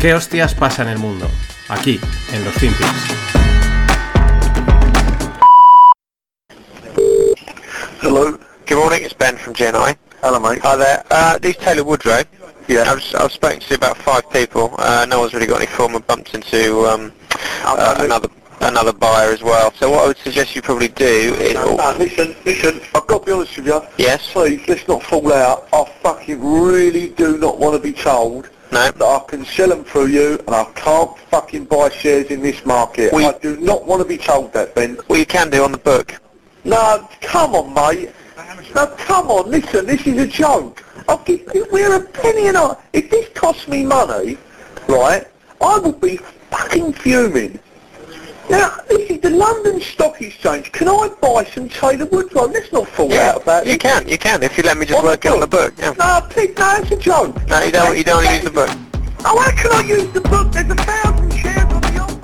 ¿Qué hostias pasa en el mundo? Aquí, en los Finpics. Hello. Good morning, it's Ben from GNI. Hello, mate. Hi there. Uh, these Taylor Woodrow. Yeah. I've, I've spoken to about five people. Uh, no one's really got any form. I bumped into um, uh, another another buyer as well. So what I would suggest you probably do is... No, no, listen, listen, I've got to be honest with you. Yes? Please, let's not fall out. I fucking really do not want to be told No? that I can sell them through you and I can't fucking buy shares in this market. We- I do not want to be told that, Ben. Well, you can do on the book. No, come on, mate. No, come on, listen, this is a joke. I'll give, we're a penny and a... If this costs me money, right, I will be fucking fuming. Now, this is the London Stock Exchange. Can I buy some Taylor Woodrow? Let's not fall out about You it. can, you can, if you let me just On work it on the book. Yeah. No, please, no, it's a joke. No, you don't, you don't want to use the book. Oh, how can I use the book? There's a thousand shares on the offer.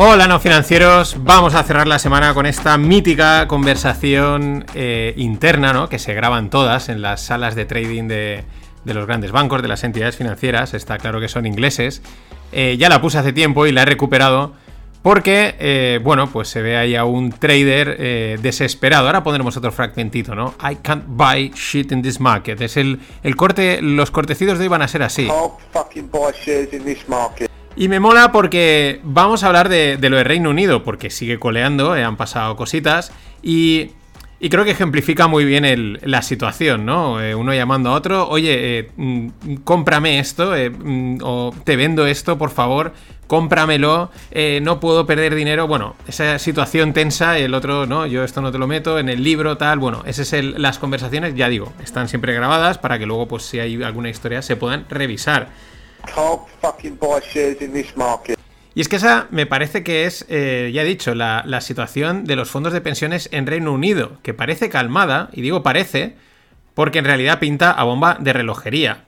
Hola no financieros, vamos a cerrar la semana con esta mítica conversación eh, interna, ¿no? Que se graban todas en las salas de trading de, de los grandes bancos, de las entidades financieras. Está claro que son ingleses. Eh, ya la puse hace tiempo y la he recuperado porque, eh, bueno, pues se ve ahí a un trader eh, desesperado. Ahora pondremos otro fragmentito, ¿no? I can't buy shit in this market. Es el, el corte, los cortecidos de hoy van a ser así. Y me mola porque vamos a hablar de, de lo de Reino Unido, porque sigue coleando, eh, han pasado cositas, y, y creo que ejemplifica muy bien la situación, ¿no? Eh, uno llamando a otro, oye, eh, mm, cómprame esto, eh, mm, o te vendo esto, por favor, cómpramelo, no puedo perder dinero. Bueno, esa situación tensa, el otro, no, yo esto no te lo meto, en el libro, tal, bueno, esas es las conversaciones, ya digo, están siempre grabadas para que luego, pues si hay alguna historia, se puedan revisar. Fucking buy shares. Y es que esa me parece que es, eh, ya he dicho, la, situación de los fondos de pensiones en Reino Unido, que parece calmada, y digo parece, porque en realidad pinta a bomba de relojería.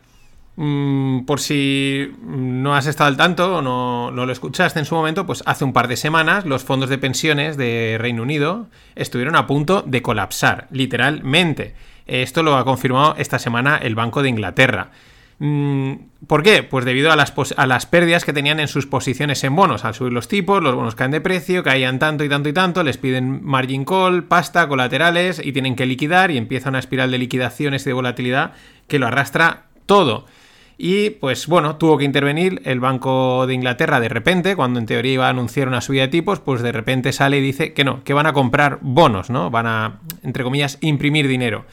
Mm, por si no has estado al tanto o no, no lo escuchaste en su momento, pues hace un par de semanas los fondos de pensiones de Reino Unido estuvieron a punto de colapsar, literalmente. Esto lo ha confirmado esta semana el Banco de Inglaterra. Mm, ¿Por qué? Pues debido a las, a las pérdidas que tenían en sus posiciones en bonos. Al subir los tipos, los bonos caen de precio, caían tanto y tanto y tanto, les piden margin call, pasta, colaterales y tienen que liquidar y empieza una espiral de liquidaciones y de volatilidad que lo arrastra todo. Y pues bueno, tuvo que intervenir el Banco de Inglaterra de repente, cuando en teoría iba a anunciar una subida de tipos, pues de repente sale y dice que no, que van a comprar bonos, ¿no? Van a, entre comillas, imprimir dinero.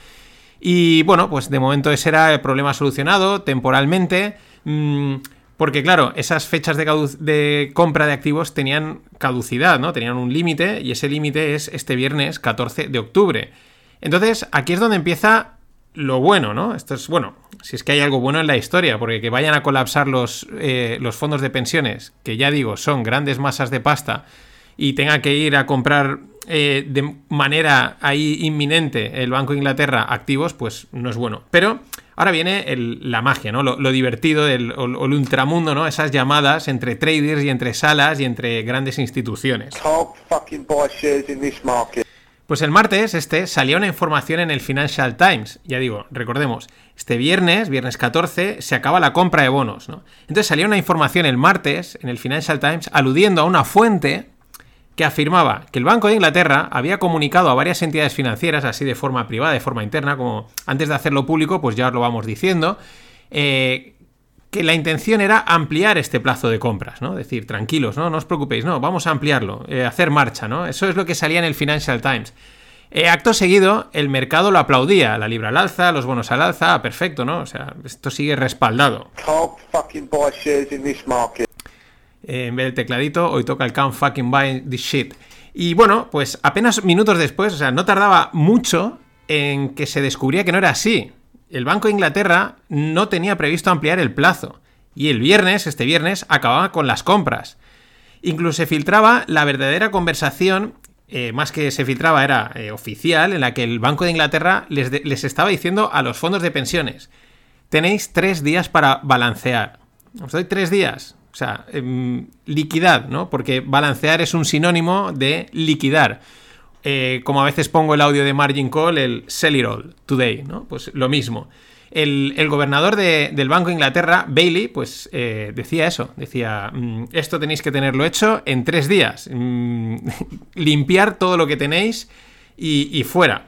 Y bueno, pues de momento ese era el problema solucionado temporalmente. mm, porque claro, esas fechas de, compra de activos tenían caducidad, ¿no? Tenían un límite y ese límite es este viernes 14 de octubre. Entonces, aquí es donde empieza lo bueno, ¿no? Esto es, bueno, si es que hay algo bueno en la historia, porque que vayan a colapsar los, eh, los fondos de pensiones, que ya digo, son grandes masas de pasta, y tenga que ir a comprar eh, de manera ahí inminente el Banco de Inglaterra activos, pues no es bueno. Pero ahora viene el- la magia, ¿no? Lo, lo divertido del o- o el ultramundo, ¿no? Esas llamadas entre traders y entre salas y entre grandes instituciones. Pues el martes este salía una información en el Financial Times. Ya digo, recordemos, este viernes, viernes 14, se acaba la compra de bonos, ¿no? Entonces salía una información el martes en el Financial Times aludiendo a una fuente que afirmaba que el Banco de Inglaterra había comunicado a varias entidades financieras, así de forma privada, de forma interna, como antes de hacerlo público, pues ya os lo vamos diciendo, eh, que la intención era ampliar este plazo de compras, ¿no? Decir, tranquilos, ¿no? No os preocupéis, no, vamos a ampliarlo, eh, hacer marcha, ¿no? Eso es lo que salía en el Financial Times. Eh, acto seguido, el mercado lo aplaudía, la libra al alza, los bonos al alza, ah, perfecto, ¿no? O sea, esto sigue respaldado. Eh, en vez del tecladito, hoy toca el can't fucking buy this shit. Y bueno, pues apenas minutos después, o sea, no tardaba mucho en que se descubría que no era así. El Banco de Inglaterra no tenía previsto ampliar el plazo. Y el viernes, este viernes, acababa con las compras. Incluso se filtraba la verdadera conversación, eh, más que se filtraba, era eh, oficial, en la que el Banco de Inglaterra les, les estaba diciendo a los fondos de pensiones, tenéis tres días para balancear. Os doy tres días. O sea, em, liquidad, ¿no? Porque balancear es un sinónimo de liquidar. Eh, como a veces pongo el audio de Margin Call, el sell it all today, ¿no? Pues lo mismo. El, el gobernador de- del Banco de Inglaterra, Bailey, pues eh, decía eso. Decía, "Mm, esto tenéis que tenerlo hecho en tres días. Mm, limpiar todo lo que tenéis y, y fuera.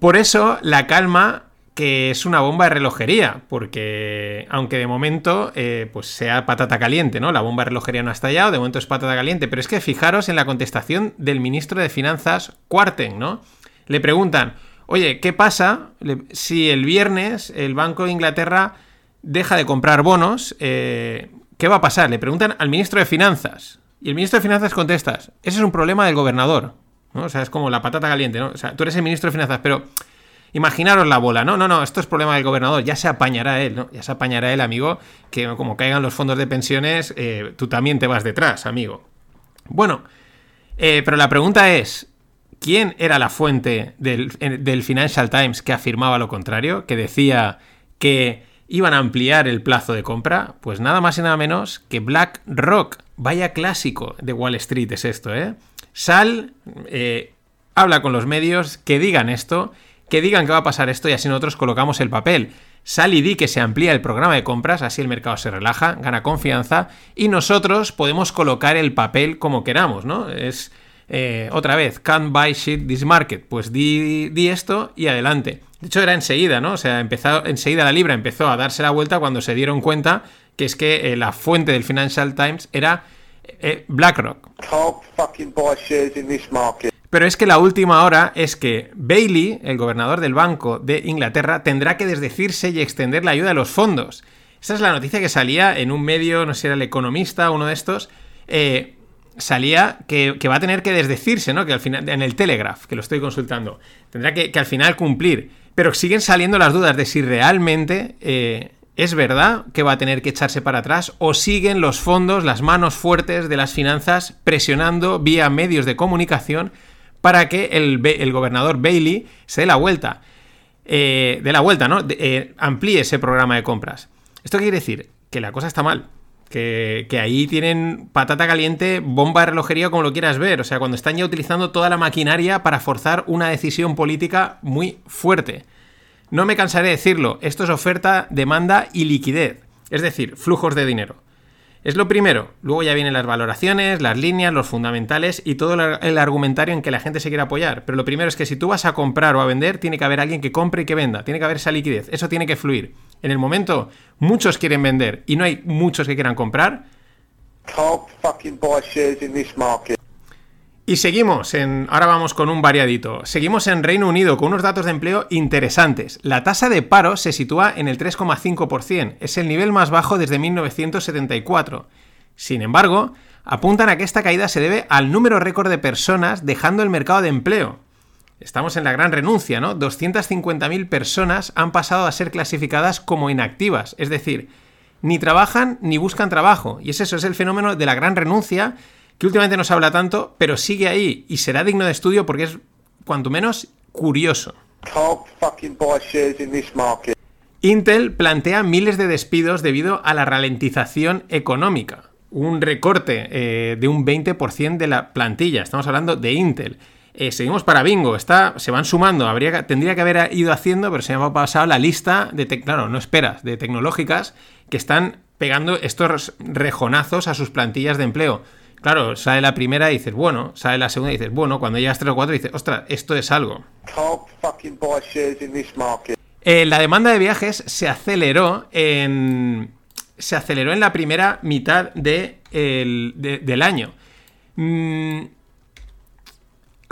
Por eso la calma que es una bomba de relojería, porque aunque de momento eh, pues sea patata caliente, ¿no? La bomba de relojería no ha estallado, de momento es patata caliente, pero es que fijaros en la contestación del ministro de Finanzas, Cuarten, ¿no? Le preguntan, oye, ¿qué pasa si el viernes el Banco de Inglaterra deja de comprar bonos? eh, ¿Qué va a pasar? Le preguntan al ministro de Finanzas. Y el ministro de Finanzas contesta, ese es un problema del gobernador. ¿no? O sea, es como la patata caliente, ¿no? O sea, tú eres el ministro de Finanzas, pero imaginaros la bola, ¿no? No, no, esto es problema del gobernador, ya se apañará él, ¿no? Ya se apañará él, amigo, que como caigan los fondos de pensiones, eh, tú también te vas detrás, amigo. Bueno, eh, pero la pregunta es, ¿quién era la fuente del, Financial Times que afirmaba lo contrario? Que decía que iban a ampliar el plazo de compra. Pues nada más y nada menos que BlackRock. Vaya clásico de Wall Street es esto, ¿eh? Sal, eh, habla con los medios, que digan esto, que digan que va a pasar esto y así nosotros colocamos el papel. Sal y di que se amplía el programa de compras, así el mercado se relaja, gana confianza y nosotros podemos colocar el papel como queramos, ¿no? Es eh, otra vez, can't buy shit this market. Pues di, esto y adelante. De hecho, era enseguida, ¿no? O sea, empezó, enseguida la libra empezó a darse la vuelta cuando se dieron cuenta que es que eh, la fuente del Financial Times era eh, BlackRock. Can't fucking buy in this market. Pero es que la última hora es que Bailey, el gobernador del Banco de Inglaterra, tendrá que desdecirse y extender la ayuda a los fondos. Esta es la noticia que salía en un medio, no sé si era el economista, uno de estos. eh, salía que, va a tener que desdecirse, ¿no? Que al final, en el Telegraph, que lo estoy consultando, tendrá que, que al final cumplir. Pero siguen saliendo las dudas de si realmente eh, es verdad que va a tener que echarse para atrás o siguen los fondos, las manos fuertes de las finanzas presionando vía medios de comunicación para que el, el gobernador Bailey se dé la vuelta. Eh, de la vuelta, ¿no? Eh, amplíe ese programa de compras. ¿Esto quiere decir? Que la cosa está mal. Que, que ahí tienen patata caliente, bomba de relojería, como lo quieras ver. O sea, cuando están ya utilizando toda la maquinaria para forzar una decisión política muy fuerte. No me cansaré de decirlo, esto es oferta, demanda y liquidez. Es decir, flujos de dinero. Es lo primero. Luego ya vienen las valoraciones, las líneas, los fundamentales y todo el ar- el argumentario en que la gente se quiere apoyar. Pero lo primero es que si tú vas a comprar o a vender, tiene que haber alguien que compre y que venda. Tiene que haber esa liquidez. Eso tiene que fluir. En el momento, muchos quieren vender y no hay muchos que quieran comprar. Shares. Y seguimos en. Ahora vamos con un variadito. Seguimos en Reino Unido con unos datos de empleo interesantes. La tasa de paro se sitúa en el 3,5%. Es el nivel más bajo desde 1974. Sin embargo, apuntan a que esta caída se debe al número récord de personas dejando el mercado de empleo. Estamos en la gran renuncia, ¿no? 250.000 personas han pasado a ser clasificadas como inactivas, es decir, ni trabajan ni buscan trabajo. Y es eso, es el fenómeno de la gran renuncia, que últimamente no se habla tanto, pero sigue ahí y será digno de estudio porque es, cuanto menos, curioso. Intel plantea miles de despidos debido a la ralentización económica. Un recorte eh, de un 20% de la plantilla. Estamos hablando de Intel. Eh, seguimos para Bingo. Está, se van sumando. Habría, tendría que haber ido haciendo, pero se me ha pasado la lista de, claro, no esperas, de tecnológicas que están pegando estos rejonazos a sus plantillas de empleo. Claro, sale la primera y dices, bueno, sale la segunda y dices, bueno, cuando llegas tres o cuatro dices, ostras, esto es algo. Eh, la demanda de viajes se aceleró en. Se aceleró en la primera mitad de el- de- del año. Mm,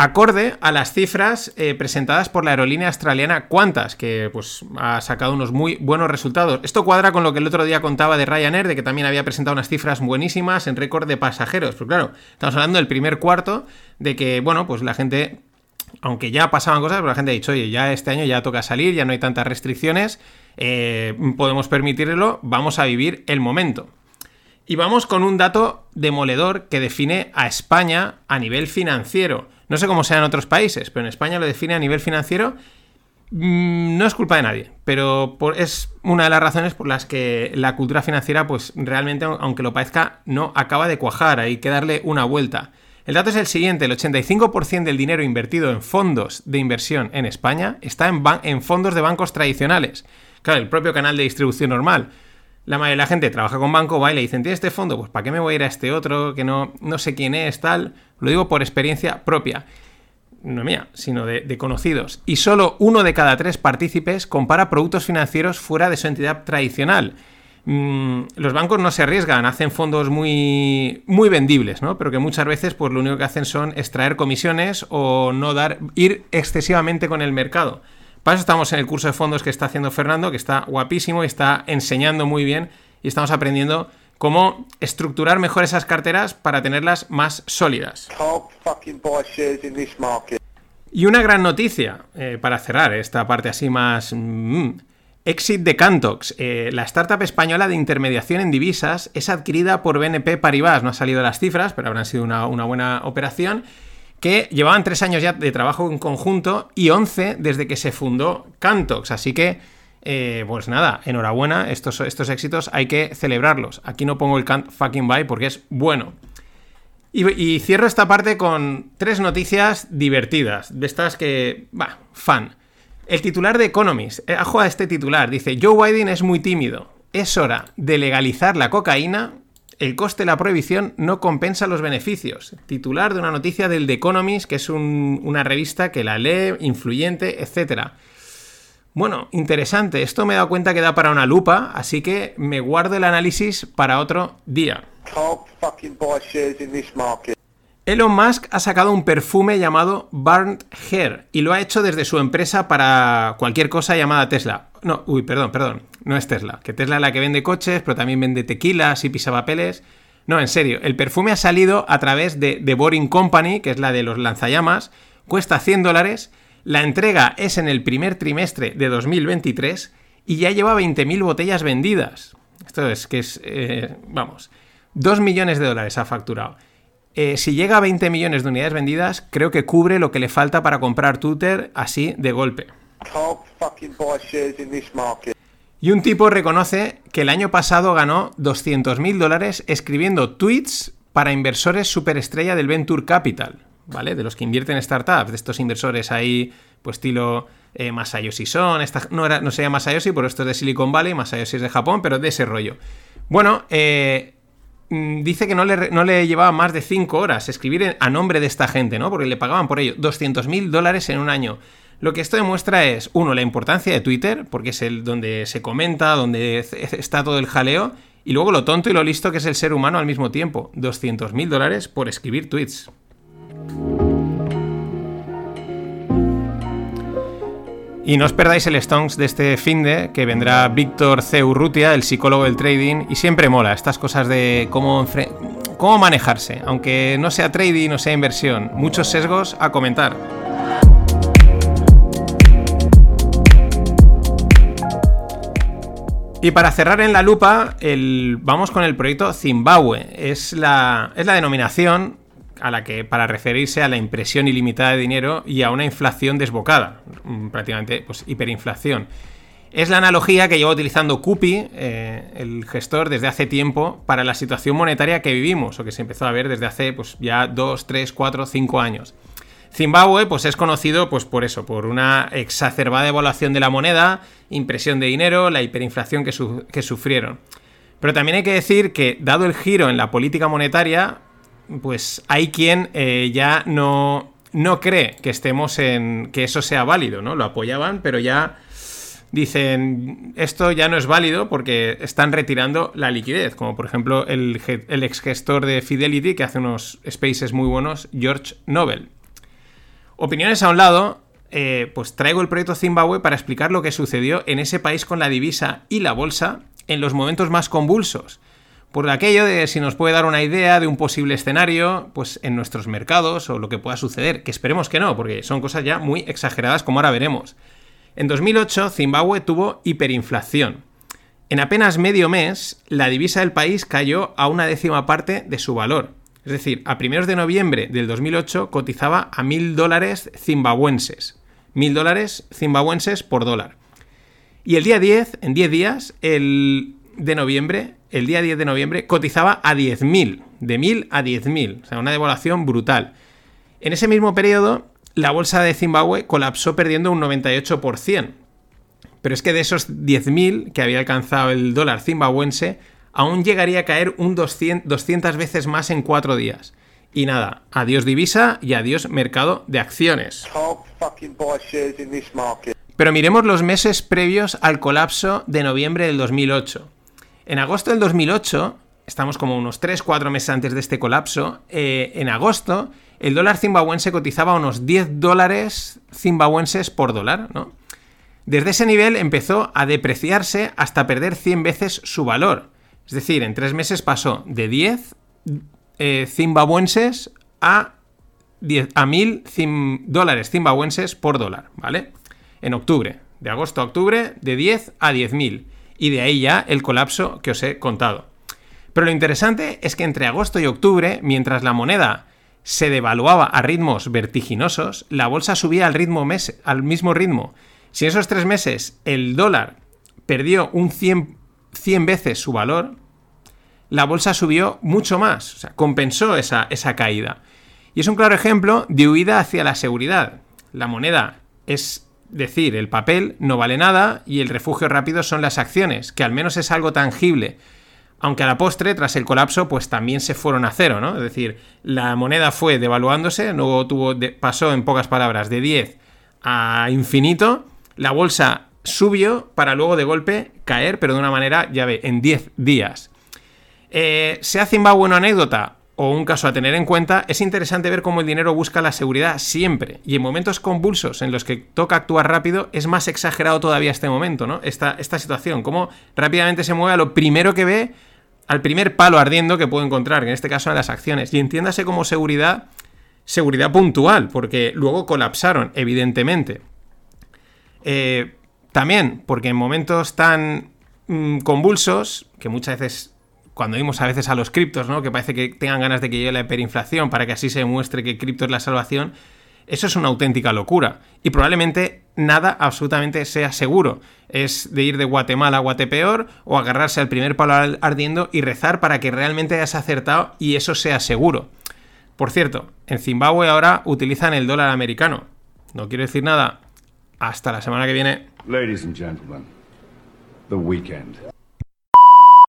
acorde a las cifras eh, presentadas por la aerolínea australiana Qantas, que pues ha sacado unos muy buenos resultados. Esto cuadra con lo que el otro día contaba de Ryanair, de que también había presentado unas cifras buenísimas en récord de pasajeros. Pero claro, estamos hablando del primer cuarto, de que, bueno, pues la gente aunque ya pasaban cosas, pero la gente ha dicho, oye, ya este año ya toca salir, ya no hay tantas restricciones, eh, podemos permitirlo, vamos a vivir el momento. Y vamos con un dato demoledor que define a España a nivel financiero. No sé cómo sea en otros países, pero en España lo define a nivel financiero. Mm, No es culpa de nadie, pero es una de las razones por las que la cultura financiera, pues realmente, aunque lo parezca, no acaba de cuajar. Hay que darle una vuelta. El dato es el siguiente, el 85% del dinero invertido en fondos de inversión en España está en, en fondos de bancos tradicionales. Claro, el propio canal de distribución normal. La mayoría de la gente trabaja con banco, va y le dicen, ¿tiene este fondo? Pues ¿para qué me voy a ir a este otro? Que no, no sé quién es, tal. Lo digo por experiencia propia. No mía, sino de, conocidos. Y solo uno de cada tres partícipes compara productos financieros fuera de su entidad tradicional. Mm, los bancos no se arriesgan, hacen fondos muy, muy vendibles, ¿no? Pero que muchas veces, pues lo único que hacen son extraer comisiones o no dar, ir excesivamente con el mercado. Para eso estamos en el curso de fondos que está haciendo Fernando, que está guapísimo y está enseñando muy bien y estamos aprendiendo cómo estructurar mejor esas carteras para tenerlas más sólidas. Y una gran noticia, eh, para cerrar esta parte así más... Mm, Exit de Cantox, eh, la startup española de intermediación en divisas, es adquirida por BNP Paribas. No han salido las cifras, pero habrán sido una, buena operación. Que llevaban tres años ya de trabajo en conjunto y once desde que se fundó Cantox. Así que, eh, pues nada, enhorabuena. Estos, estos éxitos hay que celebrarlos. Aquí no pongo el can't fucking buy porque es bueno. Y, y cierro esta parte con tres noticias divertidas. De estas que, va, fan. El titular de Economist, eh, ajo a este titular, dice, Joe Biden es muy tímido. Es hora de legalizar la cocaína. El coste de la prohibición no compensa los beneficios. Titular de una noticia del The Economist, que es una revista que la lee, influyente, etc. Bueno, interesante. Esto me he dado cuenta que da para una lupa, así que me guardo el análisis para otro día. Elon Musk ha sacado un perfume llamado Burnt Hair y lo ha hecho desde su empresa para cualquier cosa llamada Tesla. No, uy, perdón, perdón, no es Tesla, que Tesla es la que vende coches, pero también vende tequilas y pisapapeles. No, en serio, el perfume ha salido a través de The Boring Company, que es la de los lanzallamas, cuesta 100 dólares, la entrega es en el primer trimestre de 2023 y ya lleva 20.000 botellas vendidas. Esto es que es, eh, vamos, 2 millones de dólares ha facturado. Eh, si llega a 20 millones de unidades vendidas, creo que cubre lo que le falta para comprar Twitter así de golpe. Y un tipo reconoce que el año pasado ganó 200.000 dólares escribiendo tweets para inversores superestrella del Venture Capital, ¿vale? De los que invierten en startups, de estos inversores ahí, pues estilo eh, Masayoshi Son, no, era, no se llama Masayoshi, pero esto es de Silicon Valley, Masayoshi es de Japón, pero de ese rollo. Bueno, eh, dice que no le, no le, llevaba más de 5 horas escribir a nombre de esta gente, ¿no? Porque le pagaban por ello 200 mil dólares en un año. Lo que esto demuestra es, uno, la importancia de Twitter, porque es el donde se comenta, donde está todo el jaleo, y luego lo tonto y lo listo que es el ser humano al mismo tiempo. 200 mil dólares por escribir tweets. Y no os perdáis el Stonks de este fin de que vendrá Víctor C. El psicólogo del trading, y siempre mola estas cosas de cómo, cómo manejarse, aunque no sea trading o sea inversión, muchos sesgos a comentar. Y para cerrar en la lupa, el, vamos con el proyecto Zimbabue. Es la, es la denominación a la que para referirse a la impresión ilimitada de dinero y a una inflación desbocada, mm, prácticamente pues hiperinflación. Es la analogía que lleva utilizando Cupi, eh, el gestor, desde hace tiempo para la situación monetaria que vivimos, o que se empezó a ver desde hace pues, ya 2, 3, 4, 5 años. Zimbabue pues, es conocido pues, por eso, por una exacerbada evaluación de la moneda, impresión de dinero, la hiperinflación que, que sufrieron. Pero también hay que decir que, dado el giro en la política monetaria, pues hay quien eh, ya no, no cree que estemos en. que eso sea válido, ¿no? Lo apoyaban, pero ya dicen esto ya no es válido porque están retirando la liquidez, como por ejemplo el, ex gestor de Fidelity que hace unos spaces muy buenos, George Nobel. Opiniones a un lado, eh, pues traigo el proyecto Zimbabue para explicar lo que sucedió en ese país con la divisa y la bolsa en los momentos más convulsos por aquello de si nos puede dar una idea de un posible escenario, pues en nuestros mercados o lo que pueda suceder, que esperemos que no, porque son cosas ya muy exageradas como ahora veremos. En 2008 Zimbabue tuvo hiperinflación. En apenas medio mes, la divisa del país cayó a una décima parte de su valor. Es decir, a primeros de noviembre del 2008 cotizaba a mil dólares zimbabuenses. Mil dólares zimbabuenses por dólar. Y el día 10, en 10 días, el de noviembre, el día 10 de noviembre, cotizaba a 10.000, de 1.000 a 10.000, o sea, una devaluación brutal. En ese mismo periodo, la bolsa de Zimbabue colapsó perdiendo un 98%. Pero es que de esos 10.000 que había alcanzado el dólar zimbabuense, aún llegaría a caer un 200, 200 veces más en cuatro días. Y nada, adiós divisa y adiós mercado de acciones. Pero miremos los meses previos al colapso de noviembre del 2008. En agosto del 2008, estamos como unos 3-4 meses antes de este colapso, eh, en agosto el dólar zimbabuense cotizaba unos 10 dólares zimbabuenses por dólar, ¿no? Desde ese nivel empezó a depreciarse hasta perder 100 veces su valor. Es decir, en tres meses pasó de 10 eh, zimbabuenses a, 10, a 1000 dólares zimbabuenses por dólar, ¿vale? En octubre, de agosto a octubre, de 10 a 10.000. Y de ahí ya el colapso que os he contado. Pero lo interesante es que entre agosto y octubre, mientras la moneda se devaluaba a ritmos vertiginosos, la bolsa subía al, ritmo mes, al mismo ritmo. Si en esos tres meses el dólar perdió un 100, 100 veces su valor, la bolsa subió mucho más, o sea, compensó esa, esa caída. Y es un claro ejemplo de huida hacia la seguridad. La moneda es decir, el papel no vale nada y el refugio rápido son las acciones, que al menos es algo tangible. Aunque a la postre, tras el colapso, pues también se fueron a cero, ¿no? Es decir, la moneda fue devaluándose, luego tuvo, pasó en pocas palabras de 10 a infinito, la bolsa subió para luego de golpe caer, pero de una manera, ya ve, en 10 días. Eh, ¿Se ha Zimbabue una anécdota o un caso a tener en cuenta? Es interesante ver cómo el dinero busca la seguridad siempre. Y en momentos convulsos en los que toca actuar rápido, es más exagerado todavía este momento, ¿no? Esta, situación. Cómo rápidamente se mueve a lo primero que ve, al primer palo ardiendo que puede encontrar, en este caso en las acciones. Y entiéndase como seguridad, seguridad puntual, porque luego colapsaron, evidentemente. Eh, también, porque en momentos tan mm, convulsos, que muchas veces cuando vimos a veces a los criptos, ¿no? Que parece que tengan ganas de que llegue la hiperinflación para que así se muestre que cripto es la salvación. Eso es una auténtica locura. Y probablemente nada absolutamente sea seguro. Es de ir de Guatemala a Guatepeor o agarrarse al primer palo ardiendo y rezar para que realmente hayas acertado y eso sea seguro. Por cierto, en Zimbabue ahora utilizan el dólar americano. No quiero decir nada. Hasta la semana que viene. Ladies and gentlemen, the weekend.